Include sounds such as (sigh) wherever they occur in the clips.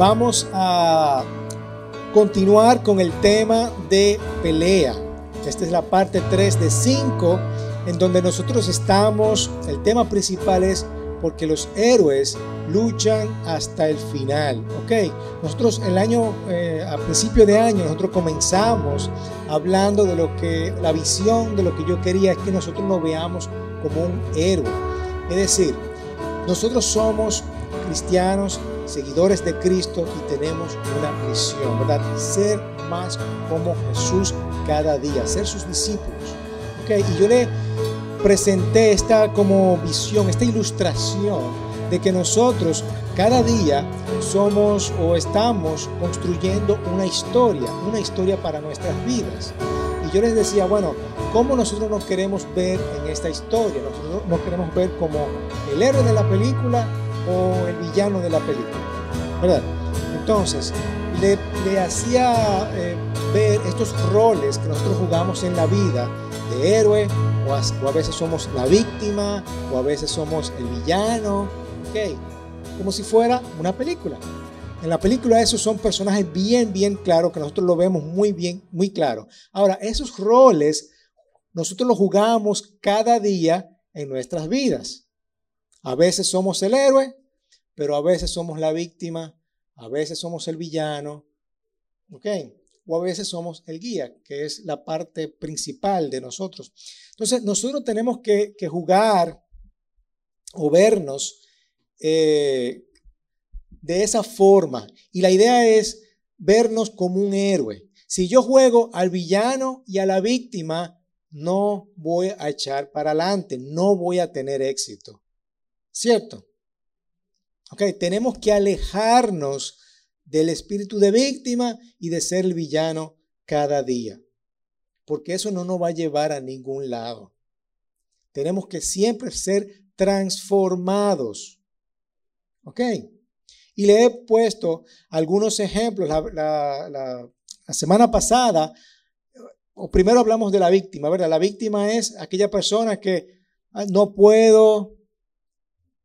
vamos a continuar con el tema de pelea. Esta es la parte 3 de 5, en donde nosotros estamos, el tema principal es porque los héroes luchan hasta el final. Ok, nosotros el año, eh, a principio de año, nosotros comenzamos hablando de lo que, la visión de lo que yo quería es que nosotros nos veamos como un héroe. Es decir, nosotros somos cristianos, seguidores de Cristo y tenemos una misión, ¿verdad? Ser más como Jesús cada día, ser sus discípulos. Ok, y yo le presenté esta como visión, esta ilustración de que nosotros cada día somos o estamos construyendo una historia, una historia para nuestras vidas. Y yo les decía, bueno, ¿cómo nosotros nos queremos ver en esta historia? Nosotros nos queremos ver como el héroe de la película o el villano de la película, ¿verdad? Entonces, le, hacía eh, ver estos roles que nosotros jugamos en la vida de héroe, o a, veces somos la víctima, o a veces somos el villano, ¿ok? Como si fuera una película. En la película esos son personajes bien, bien claros, que nosotros lo vemos muy bien, muy claro. Ahora, esos roles nosotros los jugamos cada día en nuestras vidas. A veces somos el héroe, pero a veces somos la víctima, a veces somos el villano, ¿ok? o a veces somos el guía, que es la parte principal de nosotros. Entonces, nosotros tenemos que, jugar o vernos eh, de esa forma. Y la idea es vernos como un héroe. Si yo juego al villano y a la víctima, no voy a echar para adelante, no voy a tener éxito. ¿Cierto? Ok, tenemos que alejarnos del espíritu de víctima y de ser el villano cada día. Porque eso no nos va a llevar a ningún lado. Tenemos que siempre ser transformados. ¿Ok? Y le he puesto algunos ejemplos. La, semana pasada, o primero hablamos de la víctima, ¿verdad? La víctima es aquella persona que ah, no puedo,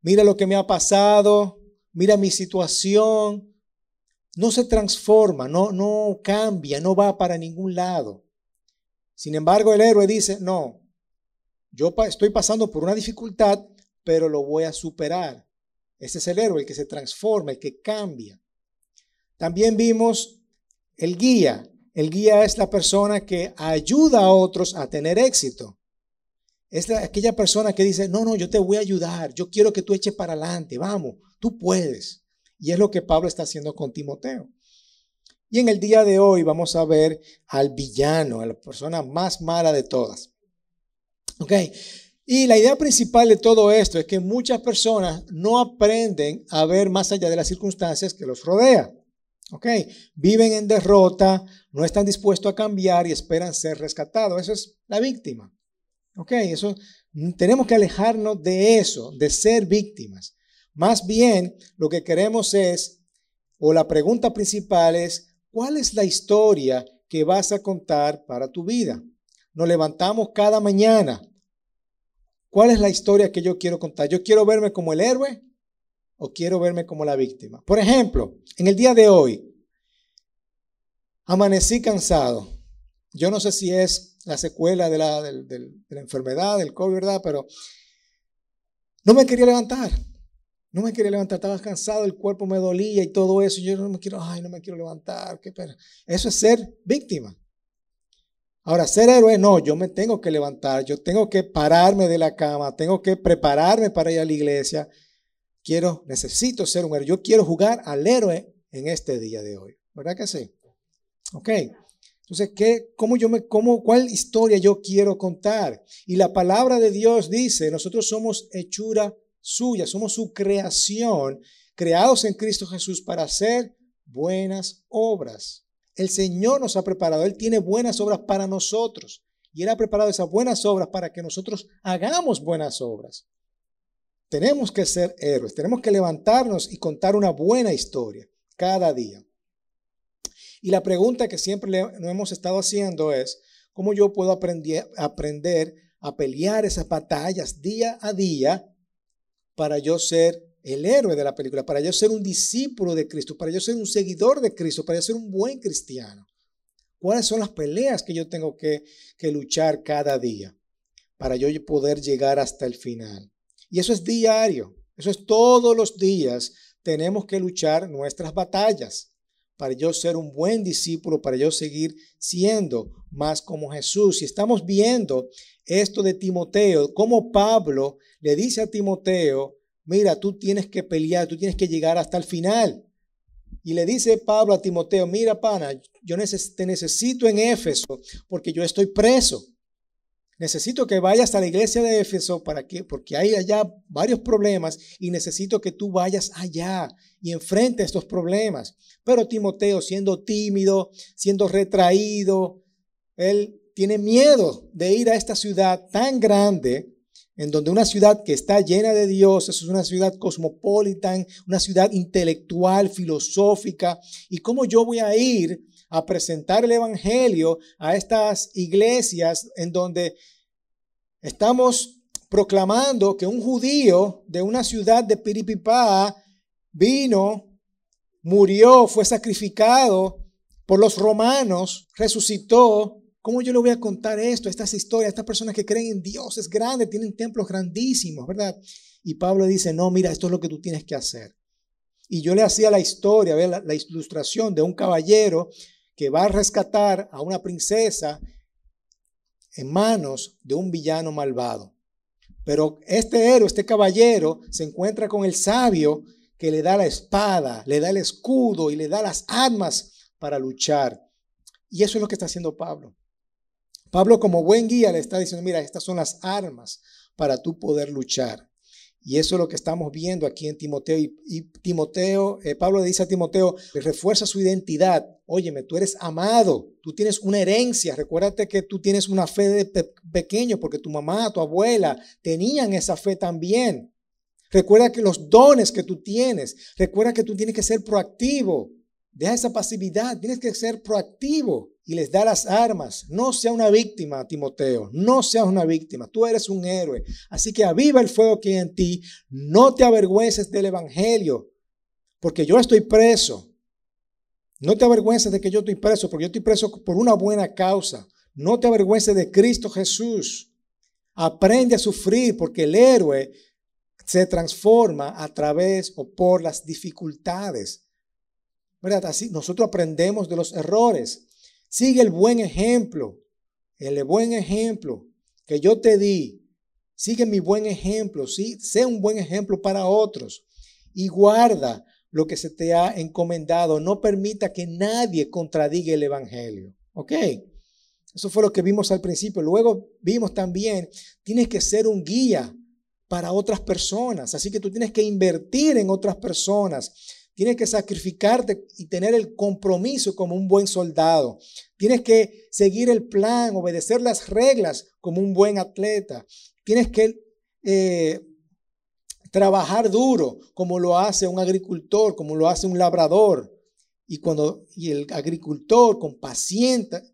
mira lo que me ha pasado, mira mi situación, no se transforma, no, no cambia, no va para ningún lado. Sin embargo, el héroe dice, no, yo estoy pasando por una dificultad, pero lo voy a superar. Ese es el héroe, el que se transforma, el que cambia. También vimos el guía. El guía es la persona que ayuda a otros a tener éxito. Es aquella persona que dice, no, no, yo te voy a ayudar, yo quiero que tú eches para adelante, vamos, tú puedes. Y es lo que Pablo está haciendo con Timoteo. Y en el día de hoy vamos a ver al villano, a la persona más mala de todas. ¿Ok? Y la idea principal de todo esto es que muchas personas no aprenden a ver más allá de las circunstancias que los rodea. ¿Ok? Viven en derrota, no están dispuestos a cambiar y esperan ser rescatados. Eso es la víctima. ¿Ok? Eso, tenemos que alejarnos de eso, de ser víctimas. Más bien, lo que queremos es, o la pregunta principal es, ¿cuál es la historia que vas a contar para tu vida? Nos levantamos cada mañana. ¿Cuál es la historia que yo quiero contar? ¿Yo quiero verme como el héroe o quiero verme como la víctima? Por ejemplo, en el día de hoy, amanecí cansado. Yo no sé si es la secuela de la, enfermedad, del COVID, ¿verdad? Pero no me quería levantar. No me quería levantar, estaba cansado, el cuerpo me dolía y todo eso. Yo no me quiero, ay, no me quiero levantar, qué pena. Eso es ser víctima. Ahora, ser héroe, no, yo me tengo que levantar, yo tengo que pararme de la cama, tengo que prepararme para ir a la iglesia. Quiero, necesito ser un héroe. Yo quiero jugar al héroe en este día de hoy. ¿Verdad que sí? Ok. Entonces, ¿qué, cómo yo me, cómo, ¿cuál historia yo quiero contar? Y la palabra de Dios dice, nosotros somos hechura suya, somos su creación, creados en Cristo Jesús para hacer buenas obras. El Señor nos ha preparado, Él tiene buenas obras para nosotros y Él ha preparado esas buenas obras para que nosotros hagamos buenas obras. Tenemos que ser héroes, tenemos que levantarnos y contar una buena historia cada día. Y la pregunta que siempre nos hemos estado haciendo es, ¿cómo yo puedo aprender, aprender a pelear esas batallas día a día para yo ser el héroe de la película, para yo ser un discípulo de Cristo, para yo ser un seguidor de Cristo, para yo ser un buen cristiano. ¿Cuáles son las peleas que yo tengo que, que luchar cada día para yo poder llegar hasta el final? Y eso es diario, eso es todos los días. Tenemos que luchar nuestras batallas para yo ser un buen discípulo, para yo seguir siendo más como Jesús. Y estamos viendo esto de Timoteo, como Pablo le dice a Timoteo, mira, tú tienes que pelear, tú tienes que llegar hasta el final. Y le dice Pablo a Timoteo, mira, pana, yo te necesito en Éfeso porque yo estoy preso. Necesito que vayas a la iglesia de Éfeso para que, porque hay allá varios problemas y necesito que tú vayas allá y enfrente estos problemas. Pero Timoteo, siendo tímido, siendo retraído, él tiene miedo de ir a esta ciudad tan grande, en donde una ciudad que está llena de Dios, es una ciudad cosmopolita, una ciudad intelectual, filosófica, y cómo yo voy a ir a presentar el Evangelio a estas iglesias en donde estamos proclamando que un judío de una ciudad de Piripipá vino, murió, fue sacrificado por los romanos, resucitó. ¿Cómo yo le voy a contar esto, estas historias, estas personas que creen en Dios, es grande, tienen templos grandísimos, ¿verdad? Y Pablo dice, no, mira, esto es lo que tú tienes que hacer. Y yo le hacía la historia, la, la ilustración de un caballero que va a rescatar a una princesa en manos de un villano malvado. Pero este héroe, este caballero, se encuentra con el sabio que le da la espada, le da el escudo y le da las armas para luchar. Y eso es lo que está haciendo Pablo. Pablo como buen guía le está diciendo, mira, estas son las armas para tú poder luchar. Y eso es lo que estamos viendo aquí en Timoteo. Y, Timoteo, eh, Pablo le dice a Timoteo, refuerza su identidad. Óyeme, tú eres amado, tú tienes una herencia. Recuérdate que tú tienes una fe de pequeño porque tu mamá, tu abuela tenían esa fe también. Recuerda que los dones que tú tienes, recuerda que tú tienes que ser proactivo. Deja esa pasividad, tienes que ser proactivo y les da las armas. No sea una víctima, Timoteo, no seas una víctima, tú eres un héroe. Así que aviva el fuego que hay en ti, no te avergüences del Evangelio, porque yo estoy preso. No te avergüences de que yo estoy preso, porque yo estoy preso por una buena causa. No te avergüences de Cristo Jesús. Aprende a sufrir, porque el héroe se transforma a través o por las dificultades. ¿verdad? Así nosotros aprendemos de los errores. Sigue el buen ejemplo, el buen ejemplo que yo te di. Sigue mi buen ejemplo, ¿sí? Sé un buen ejemplo para otros y guarda lo que se te ha encomendado. No permita que nadie contradiga el Evangelio. ¿Ok? Eso fue lo que vimos al principio. Luego vimos también, tienes que ser un guía para otras personas. Así que tú tienes que invertir en otras personas. Tienes que sacrificarte y tener el compromiso como un buen soldado. Tienes que seguir el plan, obedecer las reglas como un buen atleta. Tienes que eh, trabajar duro como lo hace un agricultor, como lo hace un labrador. Y cuando y el agricultor con,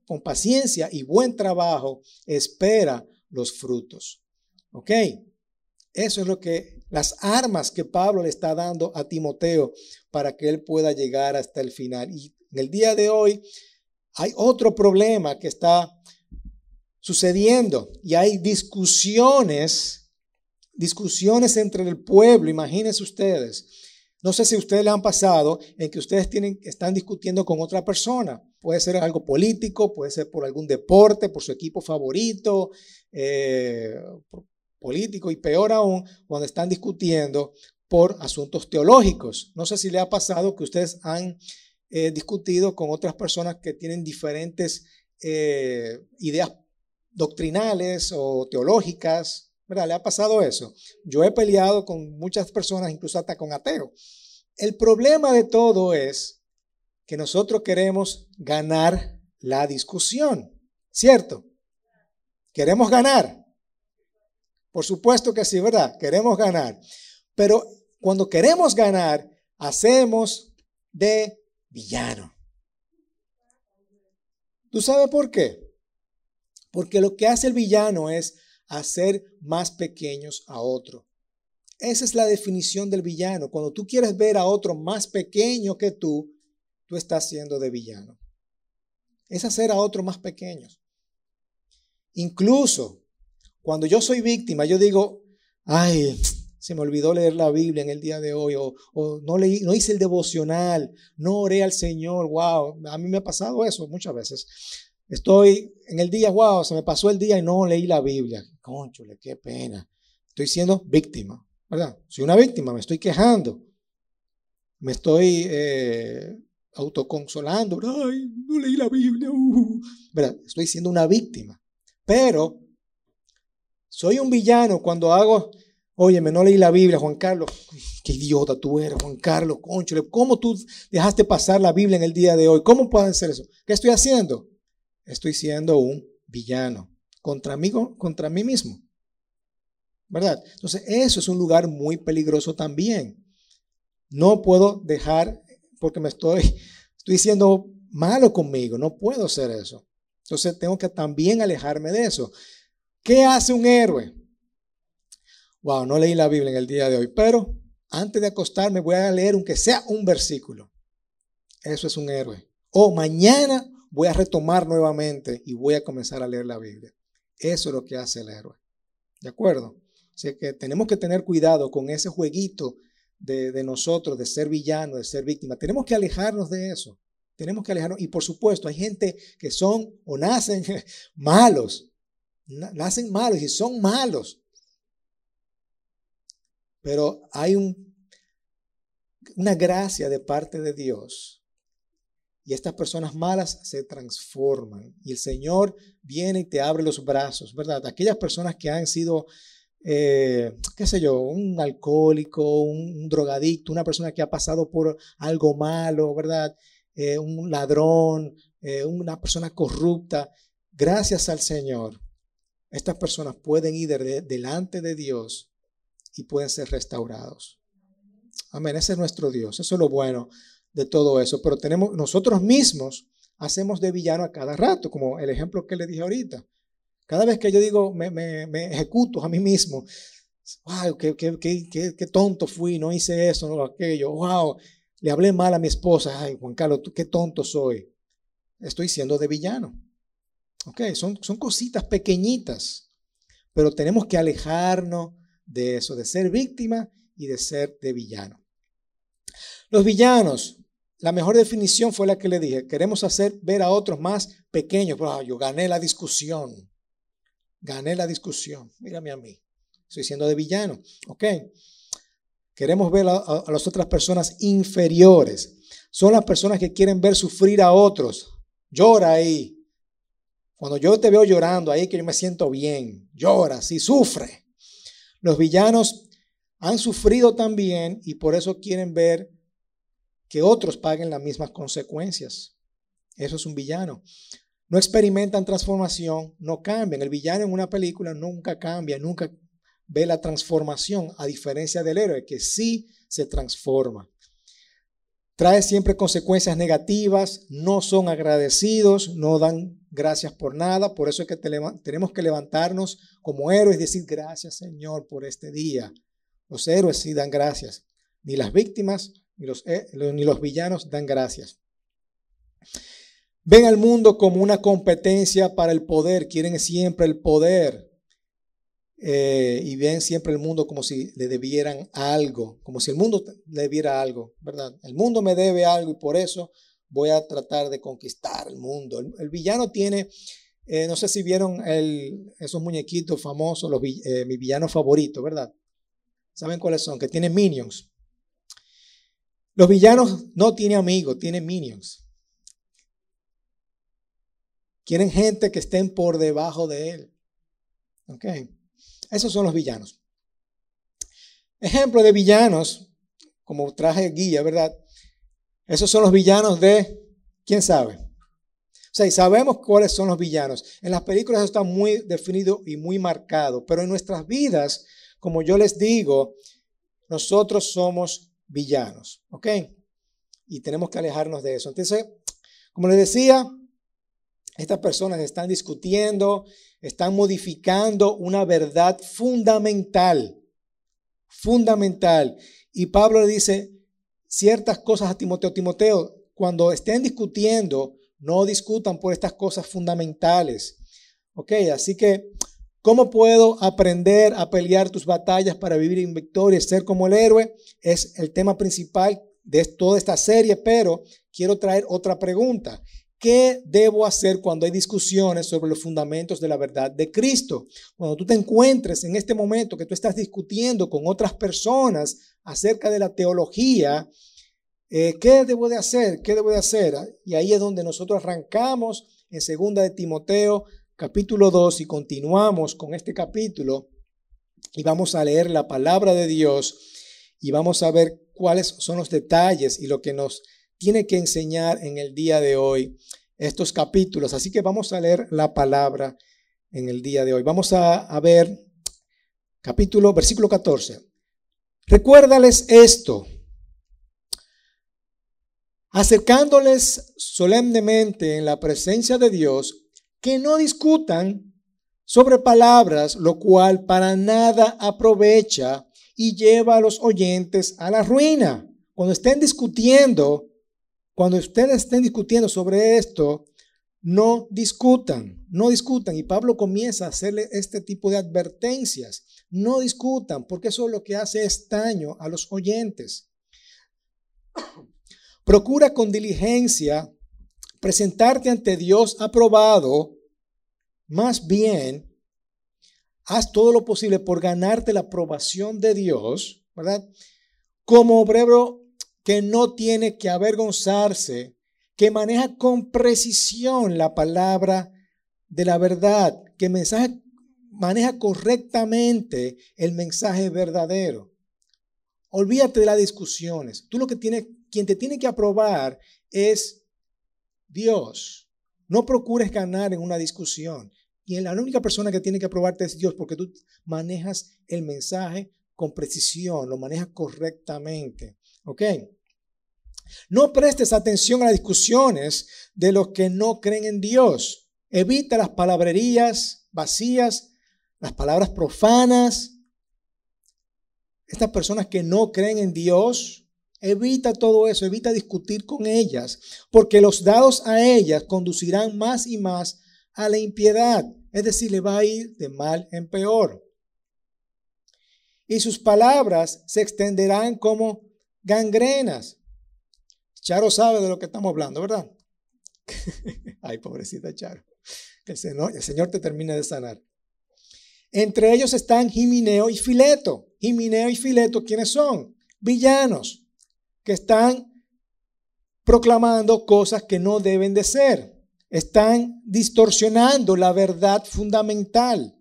con paciencia y buen trabajo espera los frutos. ¿Ok? Eso es lo que, las armas que Pablo le está dando a Timoteo para que él pueda llegar hasta el final. Y en el día de hoy hay otro problema que está sucediendo y hay discusiones, discusiones entre el pueblo, imagínense ustedes. No sé si a ustedes le han pasado en que ustedes tienen, están discutiendo con otra persona. Puede ser algo político, puede ser por algún deporte, por su equipo favorito, eh, político y peor aún cuando están discutiendo por asuntos teológicos. No sé si le ha pasado que ustedes han eh, discutido con otras personas que tienen diferentes eh, ideas doctrinales o teológicas. ¿Verdad? ¿Le ha pasado eso? Yo he peleado con muchas personas, incluso hasta con ateos. El problema de todo es que nosotros queremos ganar la discusión, ¿cierto? Queremos ganar. Por supuesto que sí, ¿verdad? Queremos ganar. Pero cuando queremos ganar, hacemos de villano. ¿Tú sabes por qué? Porque lo que hace el villano es hacer más pequeños a otro. Esa es la definición del villano. Cuando tú quieres ver a otro más pequeño que tú, tú estás siendo de villano. Es hacer a otro más pequeños. Incluso cuando yo soy víctima, yo digo, ay, se me olvidó leer la Biblia en el día de hoy, o, no, leí, no hice el devocional, no oré al Señor, wow, a mí me ha pasado eso muchas veces. Estoy en el día, wow, se me pasó el día y no leí la Biblia. Qué pena. Estoy siendo víctima, ¿verdad? Soy una víctima, me estoy quejando. Me estoy eh, autoconsolando. Ay, no leí la Biblia. Uh, ¿verdad? Estoy siendo una víctima. Pero soy un villano cuando hago, óyeme, no leí la Biblia, Juan Carlos. Qué idiota tú eres, Juan Carlos, conchole. ¿Cómo tú dejaste pasar la Biblia en el día de hoy? ¿Cómo puedes hacer eso? ¿Qué estoy haciendo? estoy siendo un villano contra mí, contra mí mismo. ¿Verdad? Entonces, eso es un lugar muy peligroso también. No puedo dejar, porque me estoy, estoy siendo malo conmigo, no puedo hacer eso. Entonces, tengo que también alejarme de eso. ¿Qué hace un héroe? Wow, no leí la Biblia en el día de hoy, pero antes de acostarme voy a leer aunque sea un versículo. Eso es un héroe. O mañana voy a retomar nuevamente y voy a comenzar a leer la Biblia. Eso es lo que hace el héroe. ¿De acuerdo? Así que tenemos que tener cuidado con ese jueguito de, nosotros, de ser villano, de ser víctima. Tenemos que alejarnos de eso. Tenemos que alejarnos. Y por supuesto, hay gente que son o nacen (laughs) malos. Nacen malos y son malos. Pero hay un, una gracia de parte de Dios y estas personas malas se transforman. Y el Señor viene y te abre los brazos, ¿verdad? Aquellas personas que han sido, eh, qué sé yo, un alcohólico, un, drogadicto, una persona que ha pasado por algo malo, ¿verdad? Eh, un ladrón, eh, una persona corrupta. Gracias al Señor, estas personas pueden ir delante de Dios y pueden ser restaurados. Amén, ese es nuestro Dios, eso es lo bueno de todo eso, pero tenemos nosotros mismos hacemos de villano a cada rato, como el ejemplo que le dije ahorita. Cada vez que yo digo, me, me, ejecuto a mí mismo, wow, qué, qué, qué, qué, tonto fui, no hice eso, no aquello, wow, le hablé mal a mi esposa, ay, Juan Carlos, qué tonto soy. Estoy siendo de villano. Ok, son, son cositas pequeñitas, pero tenemos que alejarnos de eso, de ser víctima y de ser de villano. Los villanos, la mejor definición fue la que le dije. Queremos hacer ver a otros más pequeños. yo gané la discusión. Gané la discusión. Mírame a mí. Estoy siendo de villano. ¿Ok? Queremos ver a, las otras personas inferiores. Son las personas que quieren ver sufrir a otros. Llora ahí. Cuando yo te veo llorando, ahí que yo me siento bien. Llora, sí, sufre. Los villanos han sufrido también y por eso quieren ver que otros paguen las mismas consecuencias. Eso es un villano. No experimentan transformación, no cambian. El villano en una película nunca cambia, nunca ve la transformación, a diferencia del héroe, que sí se transforma. Trae siempre consecuencias negativas, no son agradecidos, no dan gracias por nada. Por eso es que tenemos que levantarnos como héroes y decir gracias Señor por este día. Los héroes sí dan gracias, ni las víctimas eh, ni los, villanos dan gracias. Ven al mundo como una competencia para el poder, quieren siempre el poder. Eh, y ven siempre el mundo como si le debieran algo, como si el mundo le debiera algo, ¿verdad? El mundo me debe algo y por eso voy a tratar de conquistar el mundo. El, villano tiene, eh, no sé si vieron esos muñequitos famosos, los, mi villano favorito, ¿verdad? ¿Saben cuáles son? Que tienen minions. Los villanos no tienen amigos, tienen minions. Quieren gente que estén por debajo de él. ¿Ok? Esos son los villanos. Ejemplo de villanos, como traje guía, ¿verdad? Esos son los villanos de, ¿quién sabe? O sea, y sabemos cuáles son los villanos. En las películas está muy definido y muy marcado, pero en nuestras vidas, como yo les digo, nosotros somos villanos, ¿ok? Y tenemos que alejarnos de eso. Entonces, como les decía, estas personas están discutiendo, están modificando una verdad fundamental, fundamental. Y Pablo le dice ciertas cosas a Timoteo. Timoteo, cuando estén discutiendo, no discutan por estas cosas fundamentales. Ok, así que, ¿cómo puedo aprender a pelear tus batallas para vivir en victoria y ser como el héroe? Es el tema principal de toda esta serie, pero quiero traer otra pregunta. ¿Qué debo hacer cuando hay discusiones sobre los fundamentos de la verdad de Cristo? Cuando tú te encuentres en este momento que tú estás discutiendo con otras personas acerca de la teología, eh, ¿qué debo de hacer? ¿Qué debo de hacer? Y ahí es donde nosotros arrancamos en segunda de Timoteo capítulo 2 y continuamos con este capítulo y vamos a leer la palabra de Dios y vamos a ver cuáles son los detalles y lo que nos tiene que enseñar en el día de hoy estos capítulos. Así que vamos a leer la palabra en el día de hoy. Vamos a, ver capítulo, versículo 14. Recuérdales esto, acercándoles solemnemente en la presencia de Dios, que no discutan sobre palabras, lo cual para nada aprovecha y lleva a los oyentes a la ruina. Cuando estén discutiendo cuando ustedes estén discutiendo sobre esto, no discutan, no discutan. Y Pablo comienza a hacerle este tipo de advertencias. No discutan, porque eso es lo que hace estaño a los oyentes. Procura con diligencia presentarte ante Dios aprobado. Más bien, haz todo lo posible por ganarte la aprobación de Dios, ¿verdad? Como obrero que no tiene que avergonzarse, que maneja con precisión la palabra de la verdad, que mensaje, maneja correctamente el mensaje verdadero. Olvídate de las discusiones. Tú lo que tienes, quien te tiene que aprobar es Dios. No procures ganar en una discusión. Y la única persona que tiene que aprobarte es Dios porque tú manejas el mensaje con precisión, lo manejas correctamente. ¿Ok? No prestes atención a las discusiones de los que no creen en Dios. Evita las palabrerías vacías, las palabras profanas. Estas personas que no creen en Dios, evita todo eso, evita discutir con ellas, porque los dados a ellas conducirán más y más a la impiedad. Es decir, le va a ir de mal en peor. Y sus palabras se extenderán como gangrenas. Charo sabe de lo que estamos hablando, ¿verdad? (laughs) Ay, pobrecita Charo. El Señor, el Señor te termine de sanar. Entre ellos están Jimineo y Fileto. Jimineo y Fileto, ¿quiénes son? Villanos que están proclamando cosas que no deben de ser. Están distorsionando la verdad fundamental.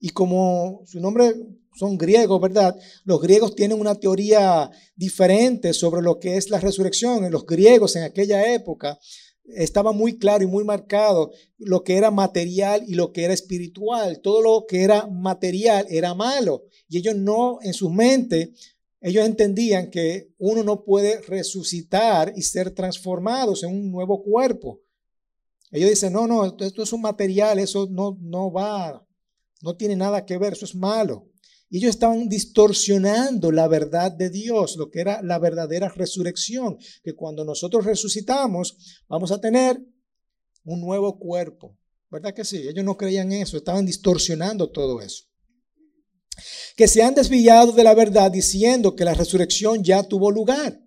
Y como su nombre son griegos, ¿verdad? Los griegos tienen una teoría diferente sobre lo que es la resurrección. Los griegos en aquella época estaba muy claro y muy marcado lo que era material y lo que era espiritual. Todo lo que era material era malo. Y ellos no, en su mente, ellos entendían que uno no puede resucitar y ser transformados en un nuevo cuerpo. Ellos dicen, no, no, esto es un material, eso no, no va, no tiene nada que ver, eso es malo. Ellos estaban distorsionando la verdad de Dios, lo que era la verdadera resurrección, que cuando nosotros resucitamos vamos a tener un nuevo cuerpo. ¿Verdad que sí? Ellos no creían eso, estaban distorsionando todo eso. Que se han desviado de la verdad diciendo que la resurrección ya tuvo lugar.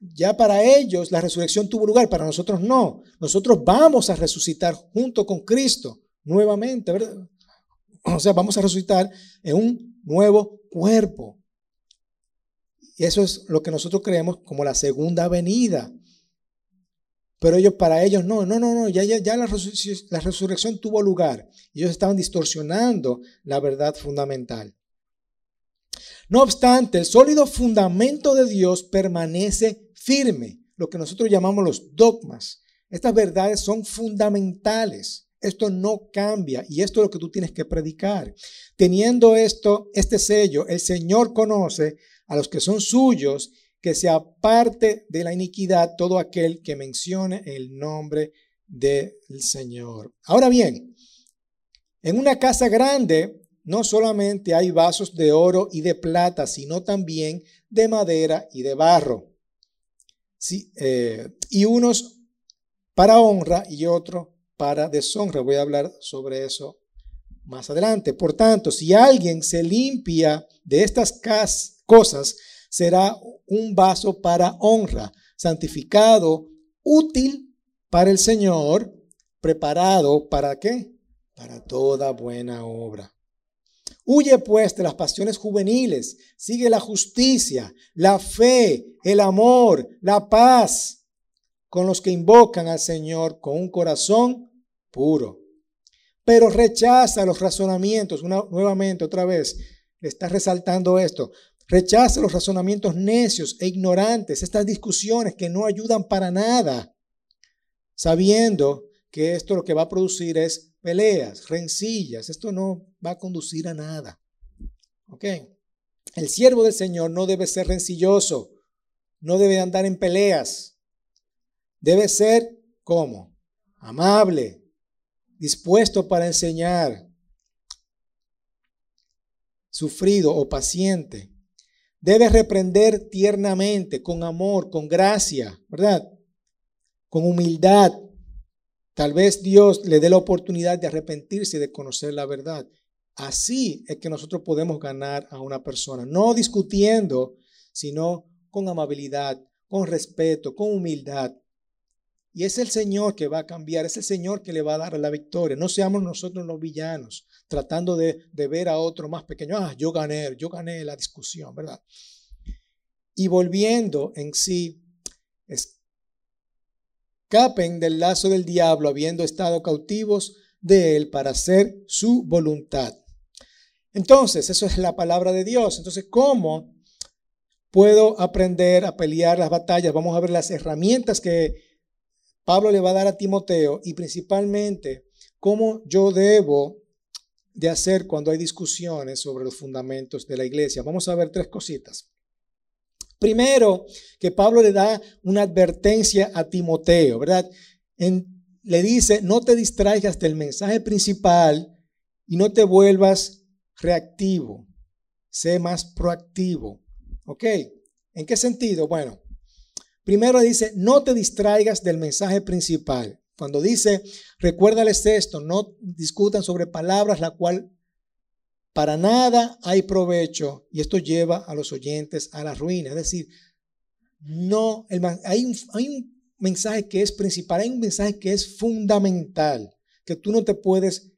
Ya para ellos la resurrección tuvo lugar, para nosotros no. Nosotros vamos a resucitar junto con Cristo nuevamente, ¿verdad? (clears throat) O sea, vamos a resucitar en un nuevo cuerpo. Y eso es lo que nosotros creemos como la segunda venida. Pero ellos, para ellos, no, no, no, no, ya, ya, ya la, la resurrección tuvo lugar. Ellos estaban distorsionando la verdad fundamental. No obstante, el sólido fundamento de Dios permanece firme, lo que nosotros llamamos los dogmas. Estas verdades son fundamentales. Esto no cambia y esto es lo que tú tienes que predicar. Teniendo esto, este sello, el Señor conoce a los que son suyos, que se aparte de la iniquidad todo aquel que mencione el nombre del Señor. Ahora bien, en una casa grande no solamente hay vasos de oro y de plata, sino también de madera y de barro. Sí, eh, y unos para honra y otros para deshonra. Voy a hablar sobre eso más adelante. Por tanto, si alguien se limpia de estas cosas, será un vaso para honra, santificado, útil para el Señor, preparado para qué? Para toda buena obra. Huye pues de las pasiones juveniles, sigue la justicia, la fe, el amor, la paz con los que invocan al Señor con un corazón puro. Pero rechaza los razonamientos, nuevamente otra vez, le está resaltando esto, rechaza los razonamientos necios e ignorantes, estas discusiones que no ayudan para nada, sabiendo que esto lo que va a producir es peleas, rencillas. Esto no va a conducir a nada. ¿Ok? El siervo del Señor no debe ser rencilloso, no debe andar en peleas. Debe ser como amable, dispuesto para enseñar, sufrido o paciente. Debe reprender tiernamente, con amor, con gracia, ¿verdad? Con humildad, Tal vez Dios le dé la oportunidad de arrepentirse y de conocer la verdad. Así es que nosotros podemos ganar a una persona, no discutiendo, sino con amabilidad, con respeto, con humildad. Y es el Señor que va a cambiar, es el Señor que le va a dar la victoria. No seamos nosotros los villanos, tratando de, ver a otro más pequeño. Ah, yo gané, yo gané la discusión, ¿verdad? Y volviendo en sí, es escapen del lazo del diablo habiendo estado cautivos de él para hacer su voluntad. Entonces, eso es la palabra de Dios. Entonces, ¿cómo puedo aprender a pelear las batallas? Vamos a ver las herramientas que Pablo le va a dar a Timoteo y principalmente cómo yo debo de hacer cuando hay discusiones sobre los fundamentos de la iglesia. Vamos a ver tres cositas. Primero, que Pablo le da una advertencia a Timoteo, ¿verdad? le dice, no te distraigas del mensaje principal y no te vuelvas reactivo, sé más proactivo. ¿Ok? ¿En qué sentido? Bueno, primero dice, no te distraigas del mensaje principal. Cuando dice, recuérdales esto, no discutan sobre palabras la cual para nada hay provecho y esto lleva a los oyentes a la ruina. Es decir, no, hay, un, hay un mensaje que es principal, hay un mensaje que es fundamental, que tú no te puedes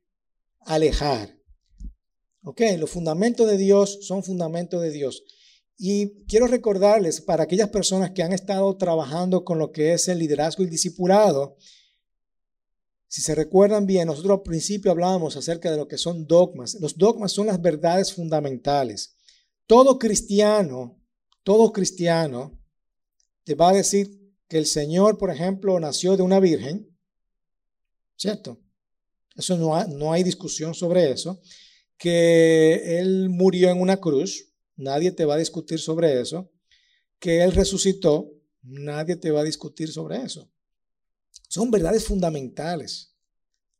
alejar. Los fundamentos de Dios son fundamentos de Dios. Y quiero recordarles para aquellas personas que han estado trabajando con lo que es el liderazgo y el discipulado, si se recuerdan bien, nosotros al principio hablábamos acerca de lo que son dogmas. Los dogmas son las verdades fundamentales. Todo cristiano, todo cristiano te va a decir que el Señor, por ejemplo, nació de una virgen, ¿cierto? Eso no, no hay discusión sobre eso. Que Él murió en una cruz, nadie te va a discutir sobre eso. Que Él resucitó, nadie te va a discutir sobre eso. Son verdades fundamentales.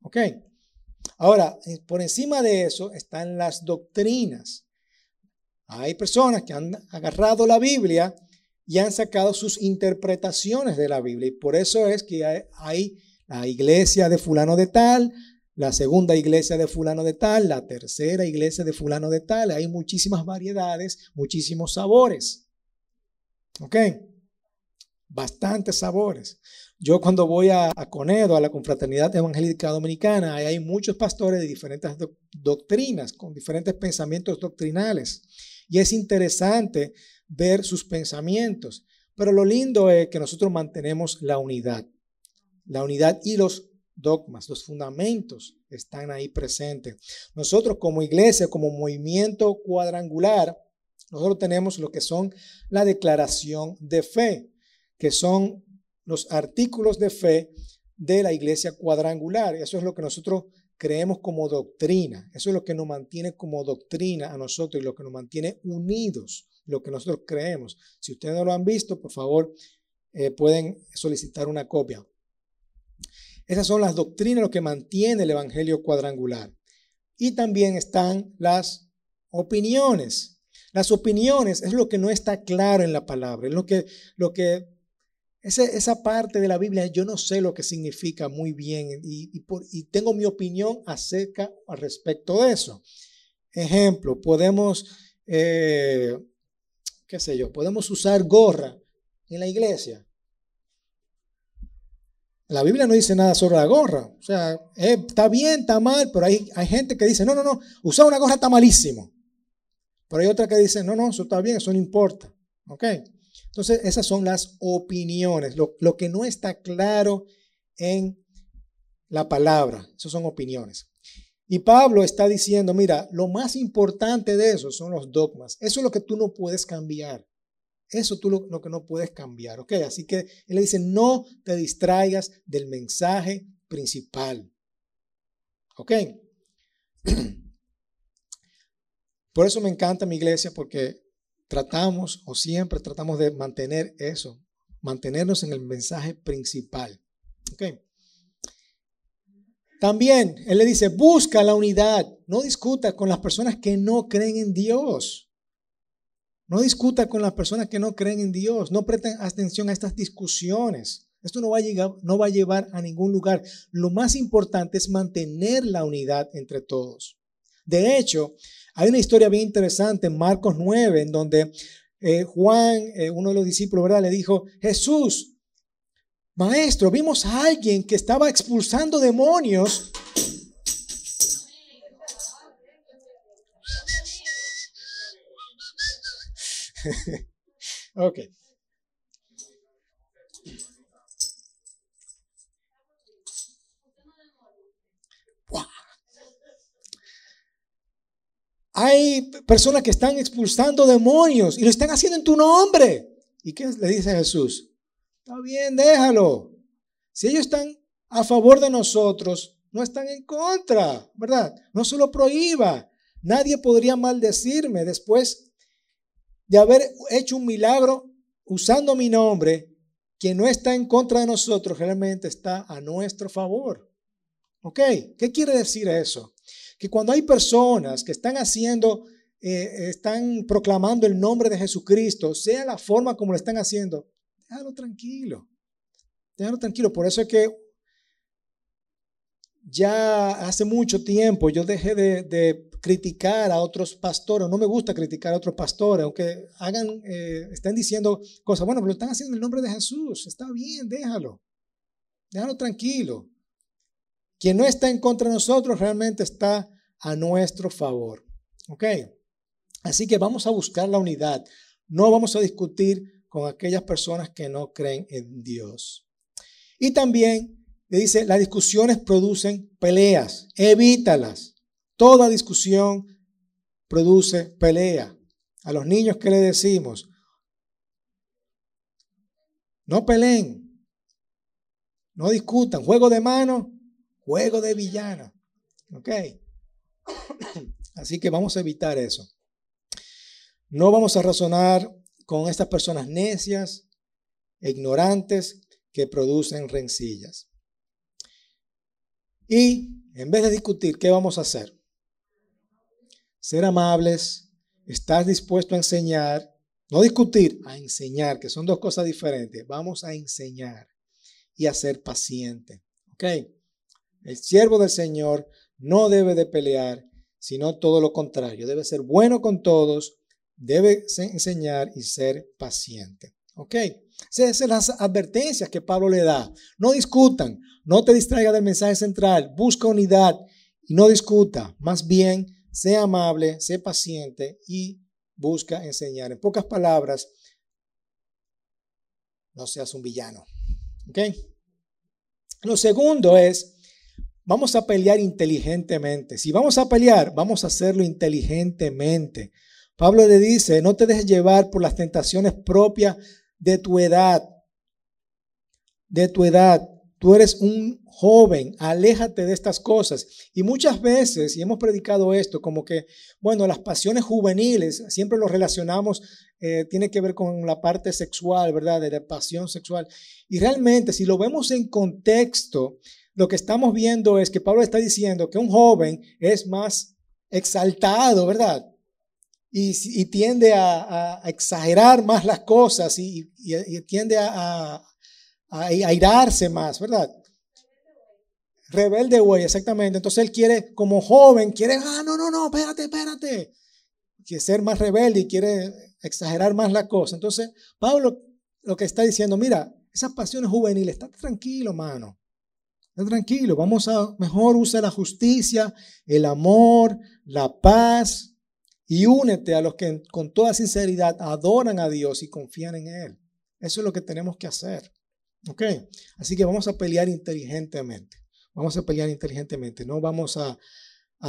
¿Ok? Ahora, eh, por encima de eso están las doctrinas. Hay personas que han agarrado la Biblia y han sacado sus interpretaciones de la Biblia. Y por eso es que hay, la iglesia de fulano de tal, la segunda iglesia de fulano de tal, la tercera iglesia de fulano de tal. Hay muchísimas variedades, muchísimos sabores. ¿Ok? Bastantes sabores. Yo cuando voy a, Conedo, a la Confraternidad Evangélica Dominicana, hay muchos pastores de diferentes doctrinas, con diferentes pensamientos doctrinales. Y es interesante ver sus pensamientos. Pero lo lindo es que nosotros mantenemos la unidad. La unidad y los dogmas, los fundamentos están ahí presentes. Nosotros como iglesia, como movimiento cuadrangular, nosotros tenemos lo que son la declaración de fe, que son los artículos de fe de la iglesia cuadrangular. Eso es lo que nosotros creemos como doctrina. Eso es lo que nos mantiene como doctrina a nosotros y lo que nos mantiene unidos, lo que nosotros creemos. Si ustedes no lo han visto, por favor, eh, pueden solicitar una copia. Esas son las doctrinas, lo que mantiene el Evangelio cuadrangular. Y también están las opiniones. Las opiniones es lo que no está claro en la palabra, es lo que, lo que esa parte de la Biblia yo no sé lo que significa muy bien y, por, y tengo mi opinión acerca al respecto de eso. Ejemplo, podemos, eh, qué sé yo, podemos usar gorra en la iglesia. La Biblia no dice nada sobre la gorra. O sea, eh, está bien, está mal, pero hay, hay gente que dice, no, no, no, usar una gorra está malísimo. Pero hay otra que dice, no, no, eso está bien, eso no importa. ¿Ok? Entonces, esas son las opiniones, lo, lo que no está claro en la palabra. Esas son opiniones. Y Pablo está diciendo, mira, lo más importante de eso son los dogmas. Eso es lo que tú no puedes cambiar. Eso tú lo, que no puedes cambiar, ¿ok? Así que él le dice, no te distraigas del mensaje principal, ¿ok? (clears throat) Por eso me encanta mi iglesia, porque tratamos o siempre tratamos de mantener eso, mantenernos en el mensaje principal, ¿ok? También él le dice, busca la unidad, no discuta con las personas que no creen en Dios. No discuta con las personas que no creen en Dios. No presten atención a estas discusiones. Esto no va, a llevar a ningún lugar. Lo más importante es mantener la unidad entre todos. De hecho, hay una historia bien interesante en Marcos 9, en donde eh, Juan, eh, uno de los discípulos, ¿verdad? le dijo, Jesús, maestro, vimos a alguien que estaba expulsando demonios (laughs) ok. Hay personas que están expulsando demonios y lo están haciendo en tu nombre. ¿Y qué le dice Jesús? Está bien, déjalo. Si ellos están a favor de nosotros, no están en contra, ¿verdad? No se lo prohíba. Nadie podría maldecirme después de haber hecho un milagro usando mi nombre, que no está en contra de nosotros, realmente está a nuestro favor. ¿Ok? ¿Qué quiere decir eso? Que cuando hay personas que están haciendo, eh, están proclamando el nombre de Jesucristo, sea la forma como lo están haciendo, déjalo tranquilo. Déjalo tranquilo. Por eso es que ya hace mucho tiempo yo dejé de, criticar a otros pastores. No me gusta criticar a otros pastores, aunque hagan, eh, estén diciendo cosas. Bueno, pero lo están haciendo en el nombre de Jesús. Está bien, déjalo. Déjalo tranquilo. Quien no está en contra de nosotros realmente está a nuestro favor. ¿Ok? Así que vamos a buscar la unidad. No vamos a discutir con aquellas personas que no creen en Dios. Y también le dice, las discusiones producen peleas, evítalas. Toda discusión produce pelea. A los niños, ¿qué le decimos? No peleen, no discutan. Juego de mano, juego de villana. ¿Ok? (clears throat) Así que vamos a evitar eso. No vamos a razonar con estas personas necias, ignorantes, que producen rencillas. Y en vez de discutir, ¿qué vamos a hacer? Ser amables, estar dispuesto a enseñar, no discutir, a enseñar, que son dos cosas diferentes. Vamos a enseñar y a ser paciente. ¿Ok? El siervo del Señor no debe de pelear, sino todo lo contrario. Debe ser bueno con todos, debe enseñar y ser paciente. ¿Ok? Esas son las advertencias que Pablo le da. No discutan, no te distraiga del mensaje central, busca unidad y no discuta. Más bien, sea amable, sé paciente y busca enseñar. En pocas palabras, no seas un villano. ¿Ok? Lo segundo es, vamos a pelear inteligentemente. Si vamos a pelear, vamos a hacerlo inteligentemente. Pablo le dice, no te dejes llevar por las tentaciones propias de tu edad, de tu edad. Tú eres un joven, aléjate de estas cosas. Y muchas veces, y hemos predicado esto, como que, bueno, las pasiones juveniles, siempre lo relacionamos, eh, tiene que ver con la parte sexual, ¿verdad? De la pasión sexual. Y realmente, si lo vemos en contexto, lo que estamos viendo es que Pablo está diciendo que un joven es más exaltado, ¿verdad? Y, tiende a, exagerar más las cosas y, tiende a, airarse más, ¿verdad? Rebelde, güey, exactamente. Entonces él quiere, como joven, quiere, ah, no, no, no, espérate, espérate. Quiere ser más rebelde y quiere exagerar más la cosa. Entonces, Pablo lo que está diciendo, mira, esas pasiones juveniles, está tranquilo, mano. Está tranquilo, vamos a, mejor usa la justicia, el amor, la paz y únete a los que con toda sinceridad adoran a Dios y confían en Él. Eso es lo que tenemos que hacer. ¿Ok? Así que vamos a pelear inteligentemente. Vamos a pelear inteligentemente. No vamos a,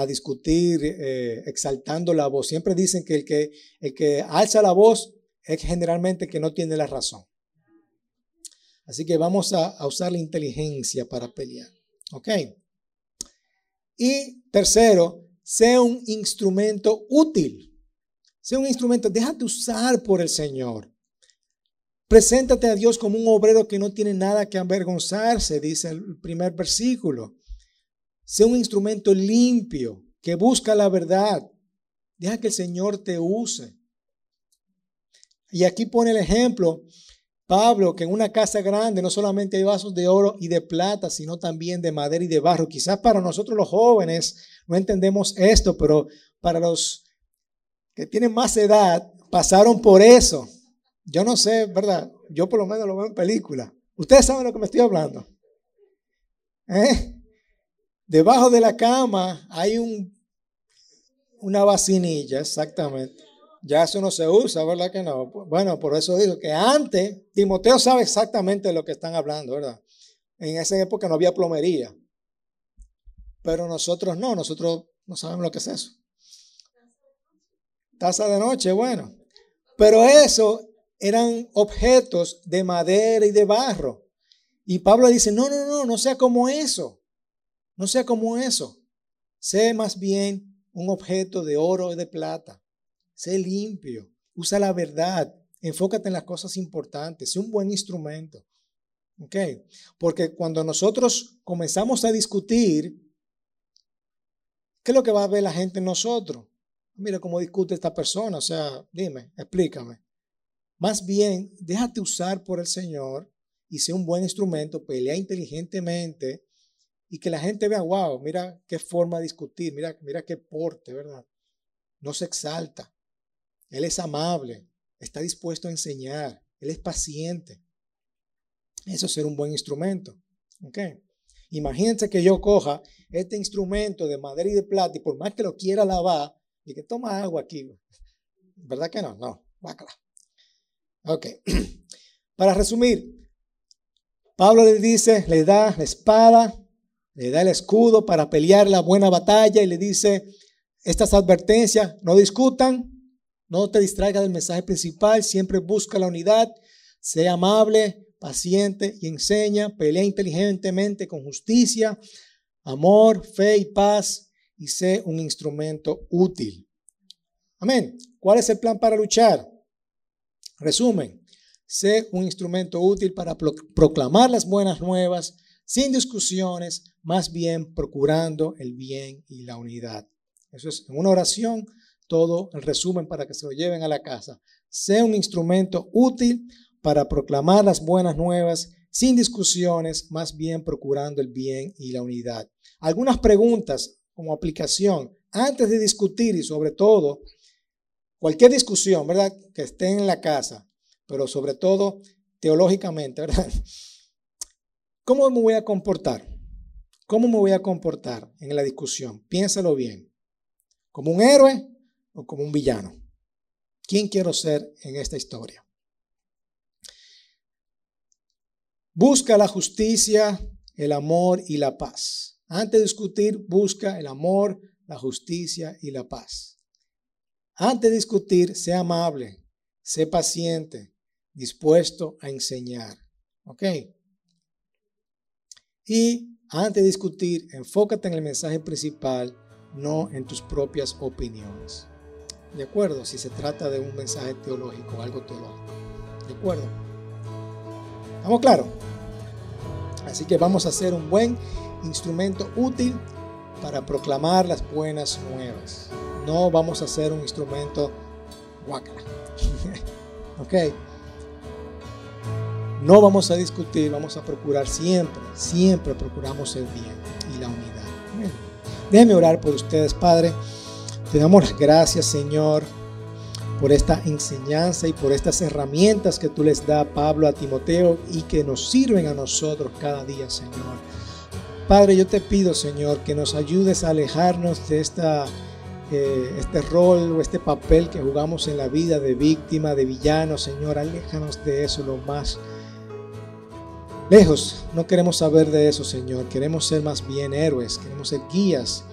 discutir eh, exaltando la voz. Siempre dicen que el, que el que alza la voz es generalmente el que no tiene la razón. Así que vamos a, usar la inteligencia para pelear. ¿Ok? Y tercero, sea un instrumento útil. Sea un instrumento, déjate usar por el Señor. Preséntate a Dios como un obrero que no tiene nada que avergonzarse, dice el primer versículo. Sea un instrumento limpio, que busca la verdad. Deja que el Señor te use. Y aquí pone el ejemplo, Pablo, que en una casa grande no solamente hay vasos de oro y de plata, sino también de madera y de barro. Quizás para nosotros los jóvenes no entendemos esto, pero para los que tienen más edad pasaron por eso. Yo no sé, ¿verdad? Yo por lo menos lo veo en película. Ustedes saben lo que me estoy hablando. ¿Eh? Debajo de la cama hay un, una vacinilla, exactamente. Ya eso no se usa, ¿verdad que no? Bueno, por eso digo que antes, Timoteo sabe exactamente de lo que están hablando, ¿verdad? En esa época no había plomería. Pero nosotros no, nosotros no sabemos lo que es eso. Taza de noche, bueno. Pero eso eran objetos de madera y de barro. Y Pablo dice, no, no, no, no sea como eso. No sea como eso. Sé más bien un objeto de oro y de plata. Sé limpio. Usa la verdad. Enfócate en las cosas importantes. Sé un buen instrumento. ¿Ok? Porque cuando nosotros comenzamos a discutir, ¿qué es lo que va a ver la gente en nosotros? Mira cómo discute esta persona. O sea, dime, explícame. Más bien, déjate usar por el Señor y sea un buen instrumento, pelea inteligentemente y que la gente vea, wow, mira qué forma de discutir, mira, mira qué porte, ¿verdad? No se exalta. Él es amable, está dispuesto a enseñar, él es paciente. Eso es ser un buen instrumento. ¿ok? Imagínense que yo coja este instrumento de madera y de plata y por más que lo quiera lavar, y que toma agua aquí. ¿Verdad que no? No, bácala. Ok. (clears throat) Para resumir, Pablo le dice, le da la espada, le da el escudo para pelear la buena batalla y le dice estas advertencias, no discutan, no te distraigas del mensaje principal, siempre busca la unidad, sea amable, paciente y enseña, pelea inteligentemente con justicia, amor, fe y paz y sé un instrumento útil. Amén. ¿Cuál es el plan para luchar? Resumen, sé un instrumento útil para proclamar las buenas nuevas sin discusiones, más bien procurando el bien y la unidad. Eso es en una oración todo el resumen para que se lo lleven a la casa. Sé un instrumento útil para proclamar las buenas nuevas sin discusiones, más bien procurando el bien y la unidad. Algunas preguntas como aplicación antes de discutir y sobre todo cualquier discusión, ¿verdad? Que esté en la casa, pero sobre todo teológicamente, ¿verdad? (laughs) ¿Cómo me voy a comportar? ¿Cómo me voy a comportar en la discusión? Piénsalo bien. ¿Como un héroe o como un villano? ¿Quién quiero ser en esta historia? Busca la justicia, el amor y la paz. Antes de discutir, busca el amor, la justicia y la paz. Antes de discutir, sea amable, sé paciente, dispuesto a enseñar. ¿Ok? Y antes de discutir, enfócate en el mensaje principal, no en tus propias opiniones. ¿De acuerdo? Si se trata de un mensaje teológico, algo teológico. ¿De acuerdo? ¿Estamos claros? Así que vamos a ser un buen instrumento útil para proclamar las buenas nuevas. No vamos a ser un instrumento guacala. (laughs) ok. No vamos a discutir, vamos a procurar siempre, siempre procuramos el bien y la unidad. Déjenme orar por ustedes, Padre. Te damos las gracias, Señor, por esta enseñanza y por estas herramientas que tú les das, Pablo, a Timoteo y que nos sirven a nosotros cada día, Señor. Padre, yo te pido, Señor, que nos ayudes a alejarnos de esta, eh, este rol o este papel que jugamos en la vida de víctima, de villano, Señor. Aléjanos de eso lo más lejos. No queremos saber de eso, Señor. Queremos ser más bien héroes, queremos ser guías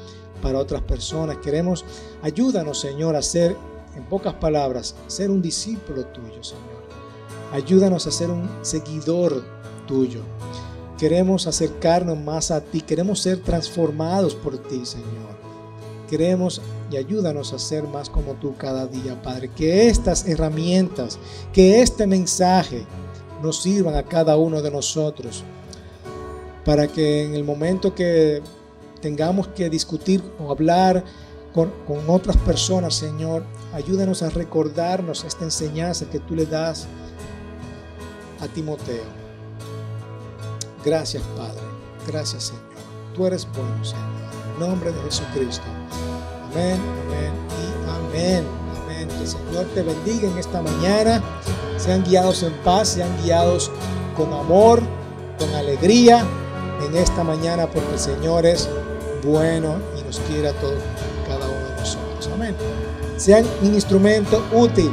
para otras personas. Queremos, ayúdanos, Señor, a ser, en pocas palabras, ser un discípulo tuyo, Señor. Ayúdanos a ser un seguidor tuyo. Queremos acercarnos más a ti, queremos ser transformados por ti, Señor. Queremos y ayúdanos a ser más como tú cada día, Padre. Que estas herramientas, que este mensaje nos sirvan a cada uno de nosotros para que en el momento que tengamos que discutir o hablar con, con, otras personas, Señor, ayúdanos a recordarnos esta enseñanza que tú le das a Timoteo. Gracias, Padre. Gracias, Señor. Tú eres bueno, Señor. En nombre de Jesucristo. Amén, amén y amén. Amén. Que el Señor te bendiga en esta mañana. Sean guiados en paz, sean guiados con amor, con alegría en esta mañana, porque el Señor es bueno y nos quiere a todos, cada uno de nosotros. Amén. Sean un instrumento útil